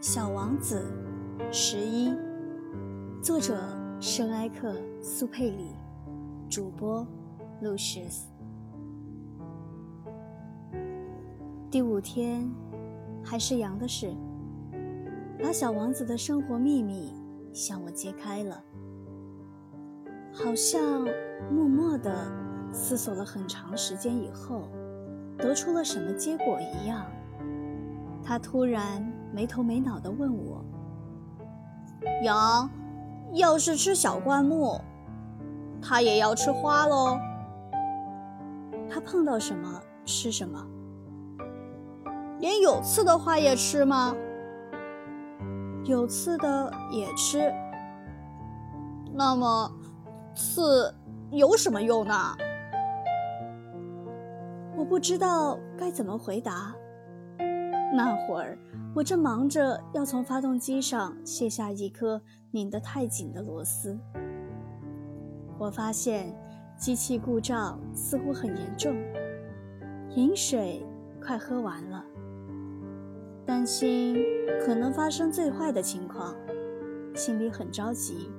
小王子，十一，作者圣埃克苏佩里，主播露丝。第五天，还是羊的事，把小王子的生活秘密向我揭开了，好像默默地思索了很长时间以后，得出了什么结果一样。他突然没头没脑地问我：“羊，要是吃小灌木，它也要吃花喽？它碰到什么吃什么？连有刺的花也吃吗？有刺的也吃。那么，刺有什么用呢？我不知道该怎么回答。”那会儿，我正忙着要从发动机上卸下一颗拧得太紧的螺丝。我发现机器故障似乎很严重，饮水快喝完了，担心可能发生最坏的情况，心里很着急。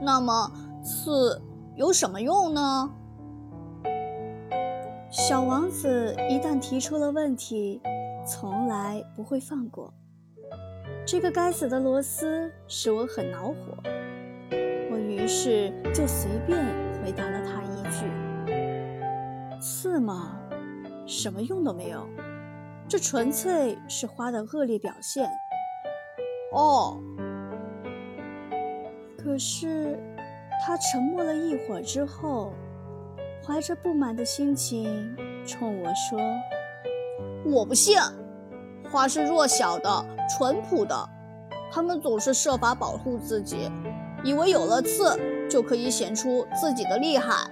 那么，刺有什么用呢？小王子一旦提出了问题，从来不会放过。这个该死的螺丝使我很恼火，我于是就随便回答了他一句：“刺吗？什么用都没有，这纯粹是花的恶劣表现。”哦。可是他沉默了一会儿之后。怀着不满的心情冲我说：“我不信，花是弱小的、淳朴的，他们总是设法保护自己，以为有了刺就可以显出自己的厉害。